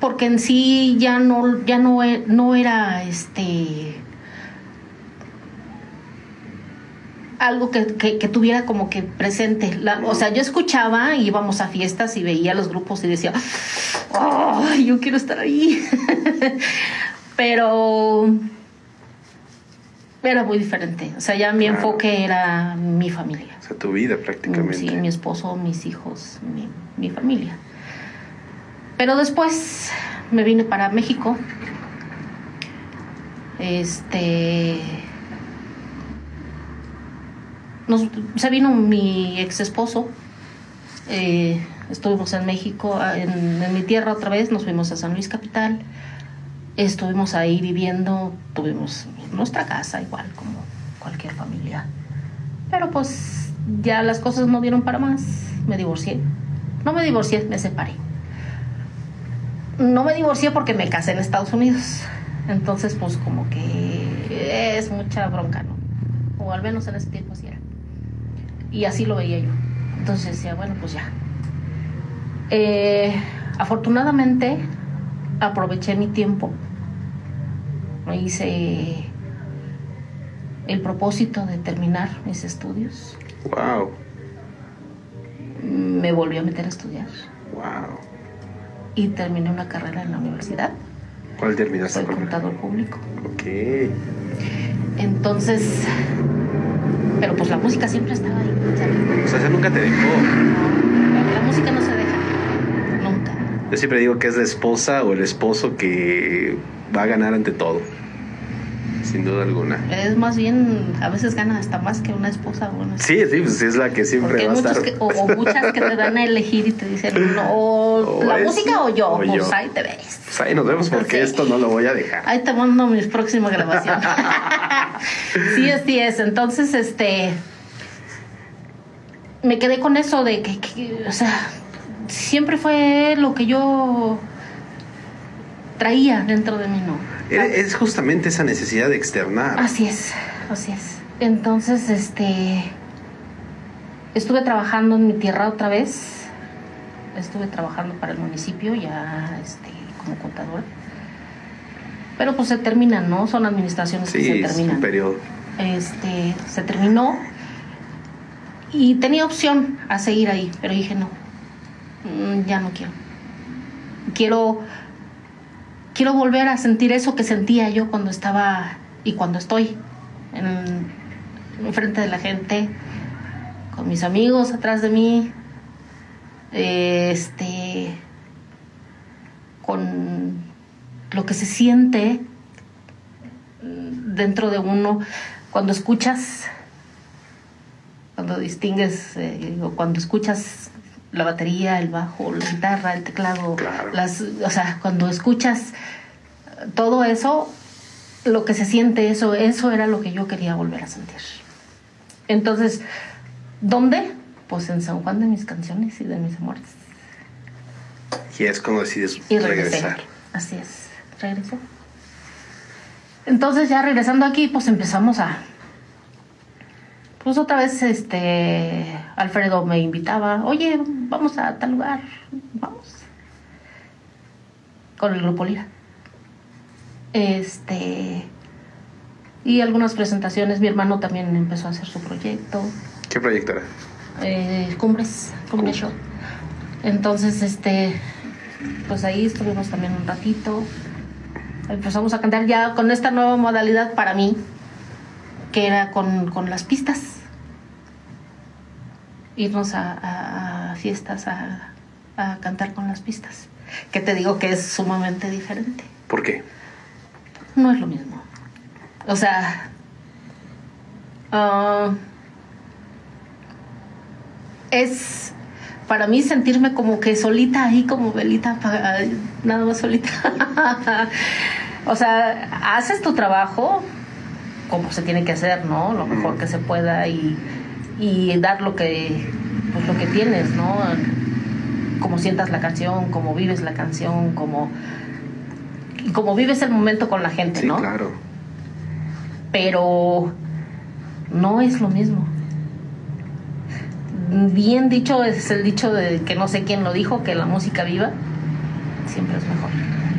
porque en sí ya no, ya no, e- no era este algo que, que- que tuviera como que presente. La- o sea, yo escuchaba, íbamos a fiestas y veía los grupos y decía, ¡ay, yo quiero estar ahí! [LAUGHS] Pero era muy diferente. O sea, ya mi Claro. enfoque era mi familia. O sea, tu vida prácticamente. Sí, mi esposo, mis hijos, mi, mi familia. Pero después me vine para México. Este. Se vino mi ex esposo. eh, estuvimos en México, en, en mi tierra otra vez. Nos fuimos a San Luis Capital. Estuvimos ahí viviendo. Tuvimos nuestra casa, igual como cualquier familia. Pero pues ya las cosas no dieron para más. Me divorcié. No me divorcié, me separé. No me divorcié porque me casé en Estados Unidos. Entonces, pues como que es mucha bronca, ¿no? O al menos en ese tiempo así era. Y así lo veía yo. Entonces decía, bueno, pues ya. Eh, afortunadamente, aproveché mi tiempo. Hice el propósito de terminar mis estudios. Wow, Me volví a meter a estudiar wow. Y terminé una carrera en la universidad. ¿Cuál terminaste Soy con? contador público. Ok. Entonces, pero pues la música siempre estaba ahí. ¿sabes? O sea, eso nunca te dejó. La, la música no se deja. Nunca. Yo siempre digo que es la esposa o el esposo que va a ganar ante todo. Sin duda alguna. Es más bien, a veces gana hasta más que una esposa o una Sí, sí, pues es la que siempre Porque va a muchos estar. que, o, o muchas que te dan a elegir y te dicen, no, O [LAUGHS] la es- música o yo. o pues yo. ahí te ves. Pues ahí nos vemos porque Sí. esto no lo voy a dejar. Ahí te mando mi próxima grabación. [LAUGHS] sí, así es. Entonces, este. Me quedé con eso de que, que, o sea, siempre fue lo que yo traía dentro de mí, ¿no? Es justamente esa necesidad de externar. Así es, así es. Entonces, este. Estuve trabajando en mi tierra otra vez. Estuve trabajando para el municipio ya este, como contador. Pero pues se terminan, ¿no? Son administraciones que se es terminan. un periodo. Este, se terminó. Y tenía opción a seguir ahí, pero dije no. mm, Ya no quiero. Quiero quiero volver a sentir eso que sentía yo cuando estaba y cuando estoy en, en frente de la gente, con mis amigos atrás de mí, este, con lo que se siente dentro de uno cuando escuchas, cuando distingues, eh, o cuando escuchas la batería, el bajo, la guitarra, el teclado, Claro. las, o sea, cuando escuchas todo eso, lo que se siente eso, eso era lo que yo quería volver a sentir. Entonces, ¿dónde? Pues en San Juan de mis canciones y de mis amores. Y es cuando decides Y regresar. Así es, regresé. Entonces ya regresando aquí, pues empezamos a... Pues otra vez, este, Alfredo me invitaba, oye, vamos a tal lugar, vamos. Con el grupo Lira. Este... Y algunas presentaciones, mi hermano también empezó a hacer su proyecto ¿Qué proyecto era? eh, Cumbres, Cumbres Show. Entonces, este, pues ahí estuvimos también un ratito. Empezamos a cantar ya con esta nueva modalidad para mí, que era con, con las pistas. Irnos a, a- a fiestas a, a cantar con las pistas. Que te digo que es sumamente diferente. ¿Por qué? No es lo mismo. O sea, ah, es para mí sentirme como que solita ahí, como velita, nada más solita. [LAUGHS] o sea, haces tu trabajo como se tiene que hacer, ¿no? Lo mejor que se pueda y, y dar lo que, pues lo que tienes, ¿no? Como sientas la canción, como vives la canción, como, y como vives el momento con la gente, Sí, ¿no? claro. pero no es lo mismo. Bien dicho es el dicho de que no sé quién lo dijo, que la música viva siempre es mejor.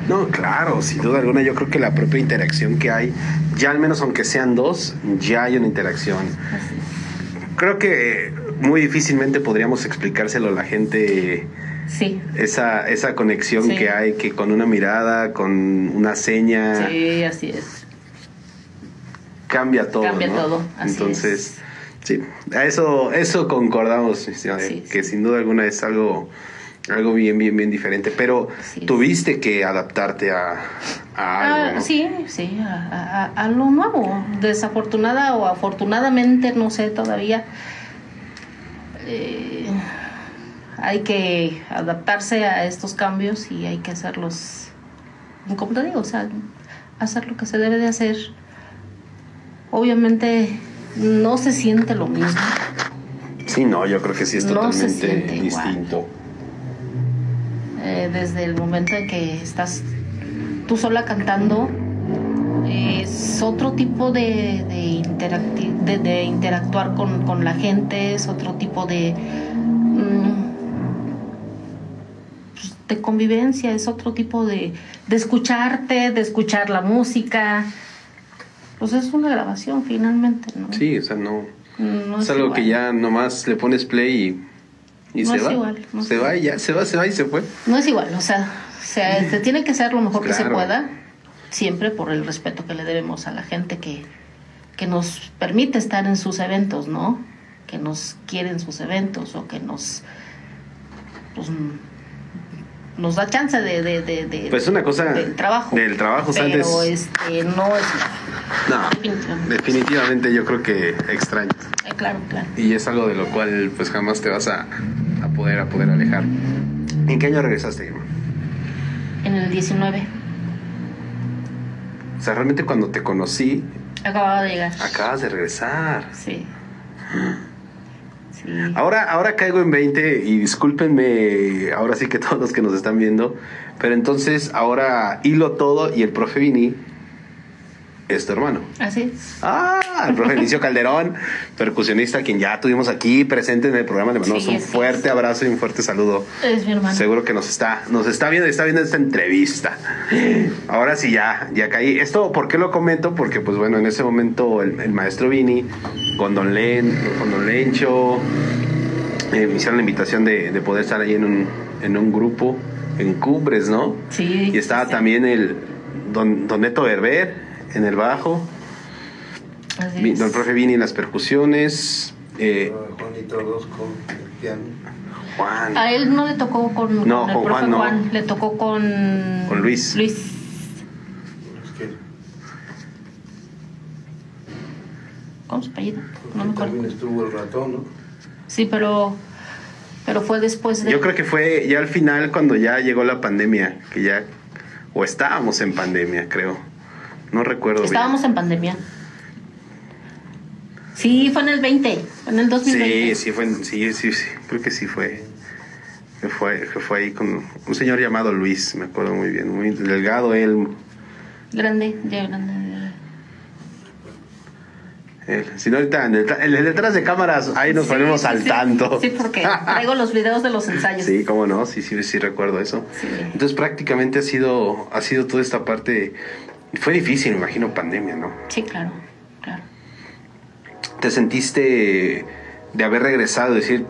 No, claro, sin duda alguna. Yo creo que la propia interacción que hay, ya al menos aunque sean dos, ya hay una interacción. Así es. Creo que muy difícilmente podríamos explicárselo a la gente Sí, esa, esa conexión Sí. que hay, que con una mirada, con una seña, sí, así es. cambia todo. Cambia ¿no? todo, así Entonces, sí, a eso, eso concordamos, Sí, que sin duda alguna es algo, algo bien, bien, bien diferente. Pero tuviste que adaptarte a, a algo. Ah, ¿no? sí, sí, a, a- a lo nuevo. Desafortunada o afortunadamente, no sé todavía. eh, hay que adaptarse a estos cambios y hay que hacerlos, como te digo, o sea, hacer lo que se debe de hacer. Obviamente no se siente lo mismo. Sí, no, yo creo que sí es totalmente distinto. Eh, desde el momento en que estás tú sola cantando, es otro tipo de, de, interacti- de- de interactuar con, con la gente, es otro tipo de, mm, de convivencia, es otro tipo de, de escucharte, de escuchar la música. Pues es una grabación finalmente, ¿no? Sí, o sea, no. No es algo igual. que ya nomás le pones play y, y No se es va. igual, no se va y ya, se va, se va y se fue. No es igual, o sea, se, se tiene que hacer lo mejor que se pueda, siempre por el respeto que le debemos a la gente que, que nos permite estar en sus eventos, ¿no? Que nos quiere en sus eventos o que nos pues, nos da chance de, de, de, de- Pues una cosa del trabajo. del trabajo, pero antes- este no es No, Definitivamente. definitivamente yo creo que extrañas. eh, claro, claro. Y es algo de lo cual pues jamás te vas a, a poder a poder alejar. ¿En qué año regresaste, Irma? En el 19 O sea, realmente cuando te conocí, acababa de llegar. acabas de regresar. Sí. Ahora, ahora caigo en 20 y discúlpenme, ahora sí que [LAUGHS] todos los que nos están viendo, pero entonces ahora hilo todo y el profe Vini es tu hermano. Así es. Ah, el profe Vinicio [LAUGHS] Calderón, percusionista, quien ya tuvimos aquí presente en el programa. Le mandamos Sí, un fuerte abrazo y un fuerte saludo. Es mi hermano. Seguro que nos está, nos está viendo está viendo esta entrevista. Ahora sí ya, ya caí. Esto, ¿por qué lo comento? Porque, pues bueno, en ese momento el, el maestro Vini, con Don Len, con Don Lencho, eh, me hicieron la invitación de, de poder estar ahí en un, en un grupo, en Cumbres, ¿no? Sí. Y estaba sí. también el Don, don Neto Berber en el bajo, Así Vi- es. Don Profe Vini en las percusiones, eh, Juanito Orozco, el piano. Juan. A él no le tocó con, No, con el con profe Juan Juan, no. le tocó con... Con Luis. Luis. ¿Cómo se apellida? No me porque también acuerdo. estuvo el ratón, ¿no? Sí, pero... Pero fue después de... Yo creo que fue ya al final cuando ya llegó la pandemia, que ya, o estábamos en pandemia, creo. No recuerdo Estábamos bien. en pandemia. Sí, fue en el 20, en el 2020. Sí, sí fue, en- sí, sí, sí, creo que sí fue. Que fue, que fue ahí con un señor llamado Luis, me acuerdo muy bien, muy delgado él. Grande, ya grande. él. Si no, ahorita en detrás de cámaras, ahí nos Sí, ponemos sí, al sí. tanto. Sí, porque traigo los videos de los ensayos. Sí, cómo no, sí, sí, sí recuerdo eso. Entonces prácticamente ha sido, ha sido toda esta parte. Fue difícil, me imagino, pandemia, ¿no? Sí, claro, claro. ¿Te sentiste de haber regresado, decir,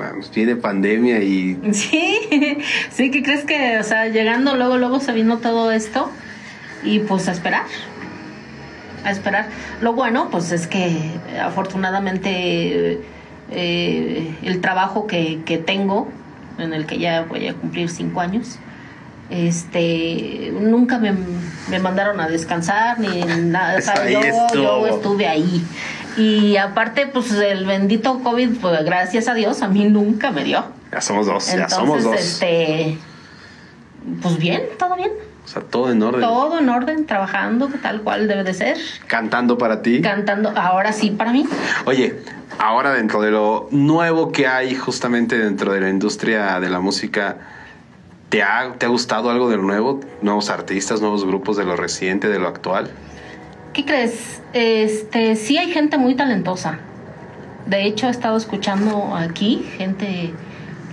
"Ah, pues, pandemia y Sí, [LAUGHS] sí, que crees que, o sea, llegando luego, luego se vino todo esto y pues a esperar, a esperar. Lo bueno, pues es que afortunadamente eh, el trabajo que, que tengo, en el que ya voy a cumplir cinco años, este, nunca me, me mandaron a descansar ni nada. O sea, [LAUGHS] yo, estuve ahí. Y aparte, pues el bendito COVID, pues gracias a Dios, a mí nunca me dio. ya somos dos, ya somos dos. este, pues bien, todo bien. O sea, todo en orden. Todo en orden, trabajando tal cual debe de ser. Cantando para ti. Cantando, ahora sí para mí. Oye, ahora dentro de lo nuevo que hay justamente dentro de la industria de la música, ¿te ha, te ha gustado algo de lo nuevo? ¿Nuevos artistas, nuevos grupos de lo reciente, de lo actual? ¿Qué crees? Este, sí hay gente muy talentosa. De hecho, he estado escuchando aquí gente,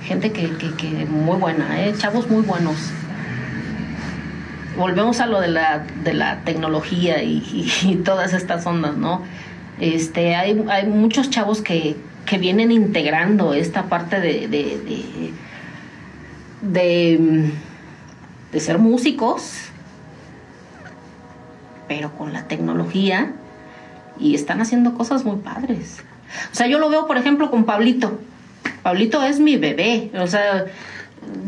gente que, que, muy buena, ¿eh? chavos muy buenos. Volvemos a lo de la, de la tecnología y, todas estas ondas, ¿no? Este, hay, hay muchos chavos que, que vienen integrando esta parte de, de, de ser músicos, pero con la tecnología y están haciendo cosas muy padres. O sea, yo lo veo, por ejemplo, con Pablito. Pablito es mi bebé. O sea,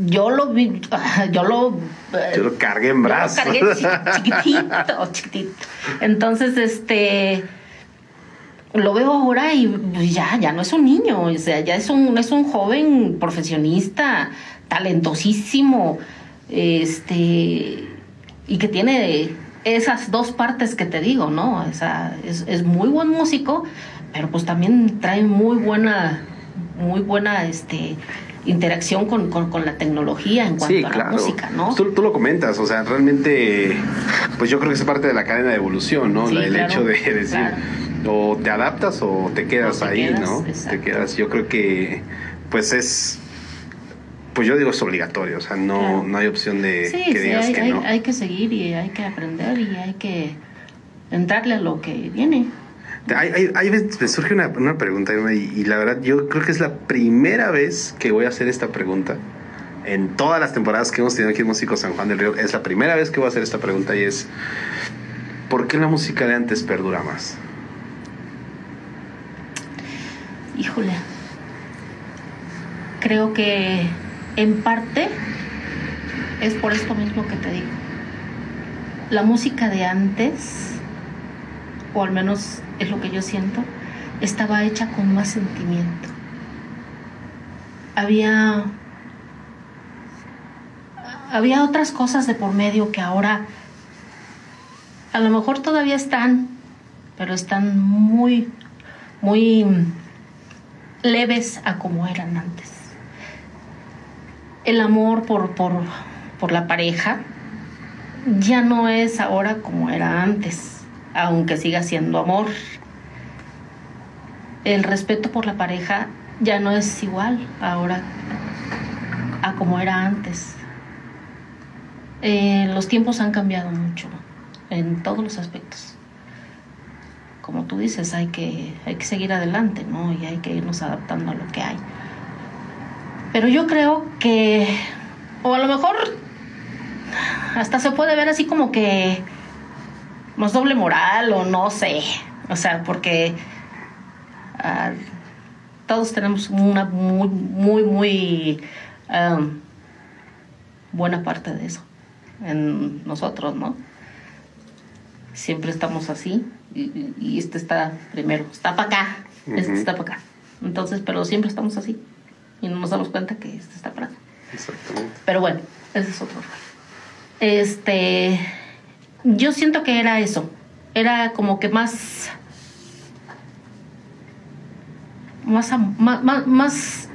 yo lo vi, [LAUGHS] yo lo... eh, Yo lo cargué en yo lo brazos. cargué chi- chiquitito, [LAUGHS] chiquitito. Entonces, este lo veo ahora y pues, ya, ya no es un niño, o sea, ya es un, es un joven profesionista, talentosísimo, este, y que tiene esas dos partes que te digo, ¿no? Es, es muy buen músico, pero pues también trae muy buena, muy buena este, interacción con, con, con la tecnología en cuanto Sí, a la música, ¿no? Tú, tú lo comentas, o sea, realmente, pues yo creo que es parte de la cadena de evolución, ¿no? Sí, el claro, hecho de decir, claro. o te adaptas o te quedas O te ahí, quedas, ¿no? exacto. Te quedas. Yo creo que, pues es, pues yo digo es obligatorio, o sea, no, Claro. no hay opción de Sí, que sí, digas hay, que hay- no. hay que seguir y hay que aprender y hay que entrarle a lo que viene. Hay, hay- me surge una, una pregunta y la verdad yo creo que es la primera vez que voy a hacer esta pregunta. En todas las temporadas que hemos tenido aquí en Músico San Juan del Río, es la primera vez que voy a hacer esta pregunta y es, ¿por qué la música de antes perdura más? Híjole. Creo que en parte es por esto mismo que te digo. La música de antes, o al menos es lo que yo siento, estaba hecha con más sentimiento. Había había otras cosas de por medio que ahora a lo mejor todavía están, pero están muy muy leves a como eran antes. El amor por, por, por la pareja ya no es ahora como era antes, aunque siga siendo amor. El respeto por la pareja ya no es igual ahora a como era antes. Eh, los tiempos han cambiado mucho en todos los aspectos como tú dices, hay que, hay que seguir adelante, ¿no? Y hay que irnos adaptando a lo que hay. Pero yo creo que, o a lo mejor, hasta se puede ver así como que más doble moral o no sé. O sea, porque ah, todos tenemos una muy, muy, muy um, buena parte de eso en nosotros, ¿no? Siempre estamos así y, este está primero, está para acá, este está para acá. Entonces, pero siempre estamos así y no nos damos cuenta que este está para acá. Exactamente. Pero bueno, ese es otro. Este, yo siento que era eso, era como que más, más, más, más, más-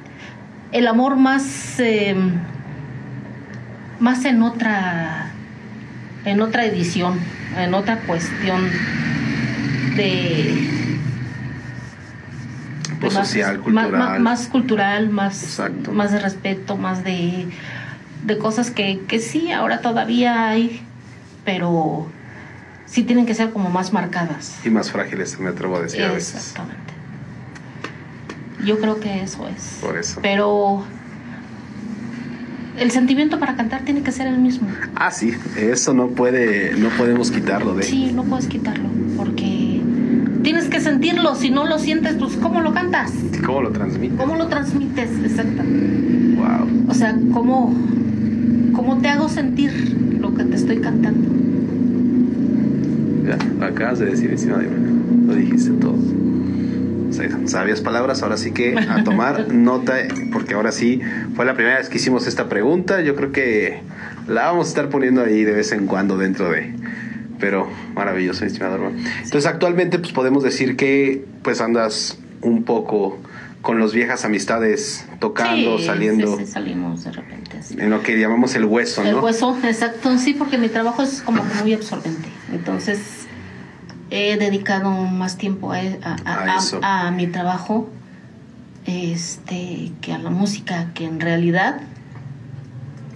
el amor más, eh, más en otra, en otra edición, en otra cuestión de Pues más- social, cultural. Más, más cultural, más, Exacto. más de respeto, más de, de cosas que, que sí, ahora todavía hay, pero sí tienen que ser como más marcadas. Y más frágiles, me atrevo a decir a veces. Exactamente. Yo creo que eso es. Por eso. Pero el sentimiento para cantar tiene que ser el mismo. Ah, sí, eso no puede, no podemos quitarlo de. Sí, no puedes quitarlo, porque tienes que sentirlo. Si no lo sientes, pues ¿cómo lo cantas? ¿Cómo lo transmite? ¿Cómo lo transmites? Exactamente. Wow. O sea, ¿cómo, ¿cómo te hago sentir lo que te estoy cantando? Ya, acabas de decir encima de mí. Lo dijiste todo. Sabias palabras, ahora sí que a [LAUGHS] tomar nota, porque ahora sí fue la primera vez que hicimos esta pregunta. Yo creo que la vamos a estar poniendo ahí de vez en cuando dentro de. Pero maravilloso, estimado hermano. Entonces, actualmente, pues podemos decir que pues andas un poco con los viejas amistades, tocando, Sí, saliendo, Sí, sí, salimos de repente. en lo que llamamos el hueso, El ¿no? hueso, exacto, sí, porque mi trabajo es como que muy absorbente. Entonces, he dedicado más tiempo a- a mi trabajo este, que a la música, que en realidad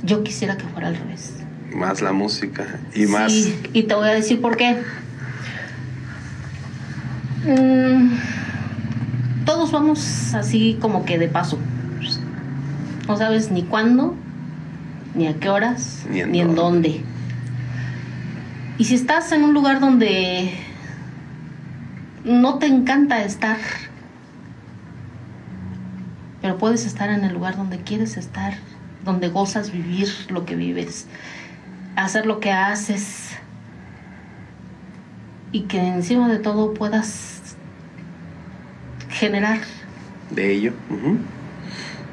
yo quisiera que fuera al revés. Más la música y más. Sí, y te voy a decir por qué. Mm, todos vamos así como que de paso. No sabes ni cuándo, ni a qué horas, Ni en ni en dónde. Y si estás en un lugar donde no te encanta estar, pero puedes estar en el lugar donde quieres estar, donde gozas vivir lo que vives, hacer lo que haces y que encima de todo puedas generar, de ello.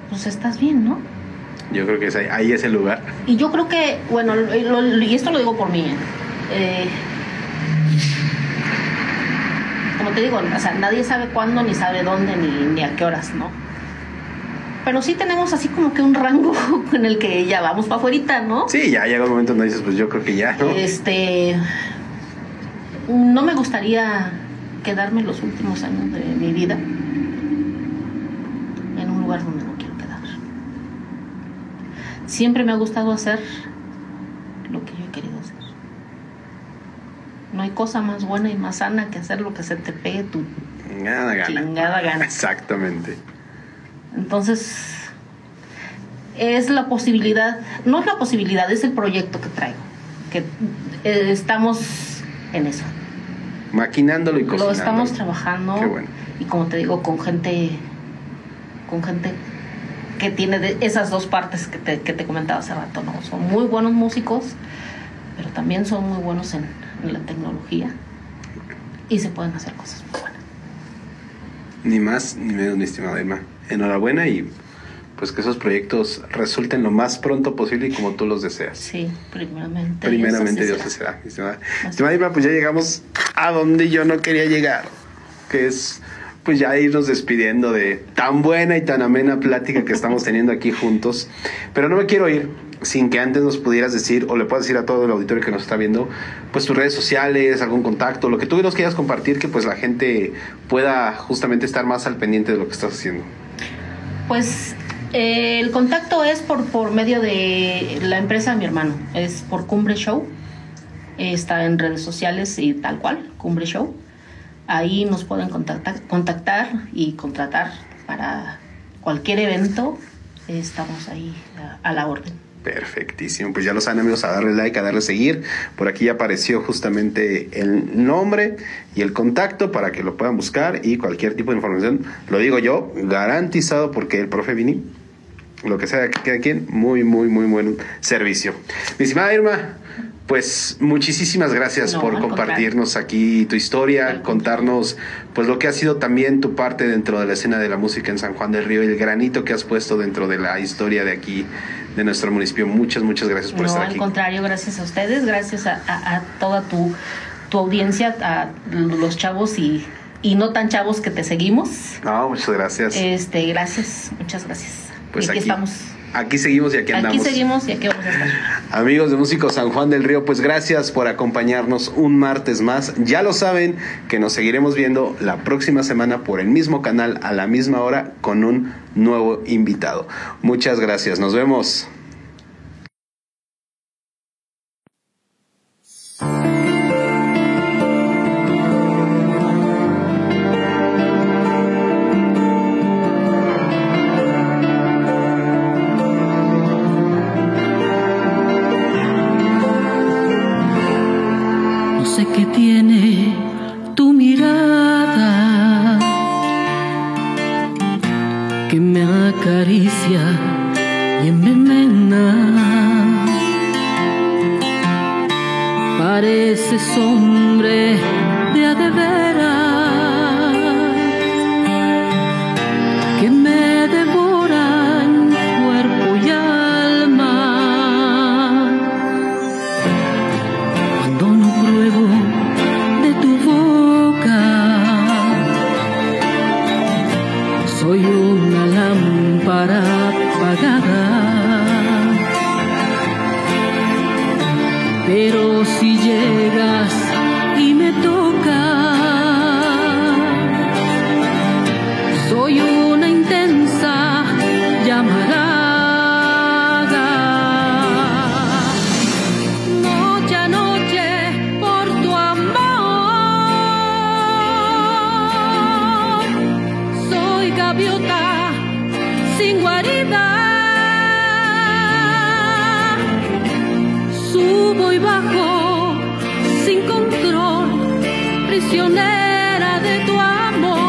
Pues estás bien, ¿no? Yo creo que es ahí, ahí es el lugar. Y yo creo que, bueno, lo- lo- y esto lo digo por mí, ¿eh? Eh, como te te digo, o sea, nadie sabe cuándo, ni sabe dónde, ni, ni a qué horas, ¿no? Pero sí tenemos así como que un rango [LAUGHS] en el que ya vamos para afuera, ¿no? Sí, ya llega un momento donde dices, pues yo creo que ya, ¿no? Este. No me gustaría quedarme los últimos años de mi vida en un lugar donde no quiero quedar. Siempre me ha gustado hacer lo que yo he querido hacer. No hay cosa más buena y más sana que hacer lo que se te pegue tu Nada gana. chingada gana. Exactamente. Entonces, es la posibilidad, no es la posibilidad, es el proyecto que traigo. Que eh, estamos en eso. Maquinándolo y Lo cocinando. estamos trabajando. Qué bueno. Y como te digo, con gente, con gente que tiene de esas dos partes que te, que te comentaba hace rato, ¿no? Son muy buenos músicos, pero también son muy buenos en, en la tecnología. Y se pueden hacer cosas muy buenas. Ni más ni menos, mi estimada Irma. Enhorabuena y pues que esos proyectos resulten lo más pronto posible y como tú los deseas. Sí, primeramente. Primeramente Dios te será. Estimada Irma, pues ya llegamos a donde yo no quería llegar, que es pues ya irnos despidiendo de tan buena y tan amena plática que estamos teniendo aquí juntos. Pero no me quiero ir sin que antes nos pudieras decir, o le puedas decir a todo el auditorio que nos está viendo, pues tus redes sociales, algún contacto, lo que tú nos quieras compartir, que pues la gente pueda justamente estar más al pendiente de lo que estás haciendo. Pues eh, el contacto es por, por medio de la empresa de mi hermano, es por Cumbre Show. Está en redes sociales y tal cual, Cumbre Show. Ahí nos pueden contactar, contactar y contratar para cualquier evento. Estamos ahí a, a la orden. Perfectísimo, pues ya lo saben amigos, a darle like, a darle seguir. Por aquí ya apareció justamente el nombre y el contacto para que lo puedan buscar y cualquier tipo de información, lo digo yo, garantizado porque el profe Vini, lo que sea que quede aquí, muy, muy, muy buen servicio. Mi estimada Irma, pues muchísimas gracias No, por compartirnos aquí tu historia, contarnos pues lo que ha sido también tu parte dentro de la escena de la música en San Juan del Río y el granito que has puesto dentro de la historia de aquí, de nuestro municipio. Muchas, muchas gracias por No, estar al aquí. contrario, gracias a ustedes, gracias a, a- a toda tu, tu audiencia, a los chavos y, y no tan chavos que te seguimos. No, muchas gracias. Este, gracias, muchas gracias. Pues aquí, aquí, estamos. aquí seguimos y aquí andamos. Aquí seguimos y aquí vamos a estar. Amigos de Músicos San Juan del Río, pues gracias por acompañarnos un martes más. Ya lo saben que nos seguiremos viendo la próxima semana por el mismo canal a la misma hora con un nuevo invitado. Muchas gracias, nos vemos. Bajo sin control, prisionera de tu amor,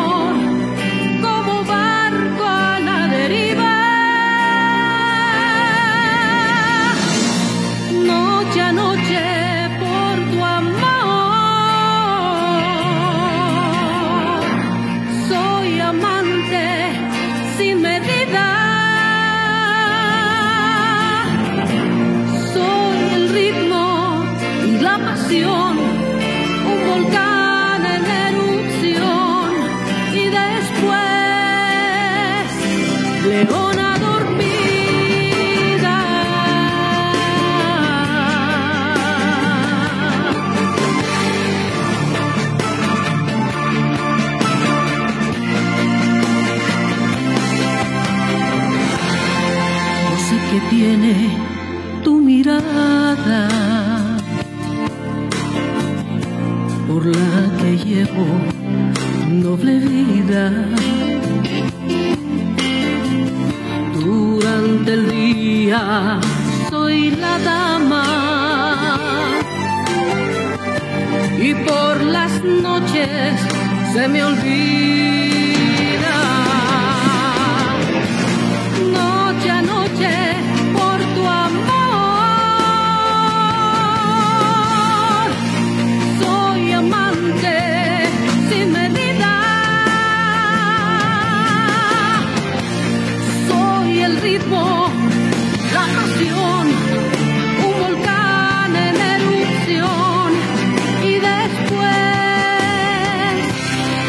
tiene tu mirada por la que llevo doble vida. Durante el día soy la dama y por las noches se me olvida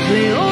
Leo.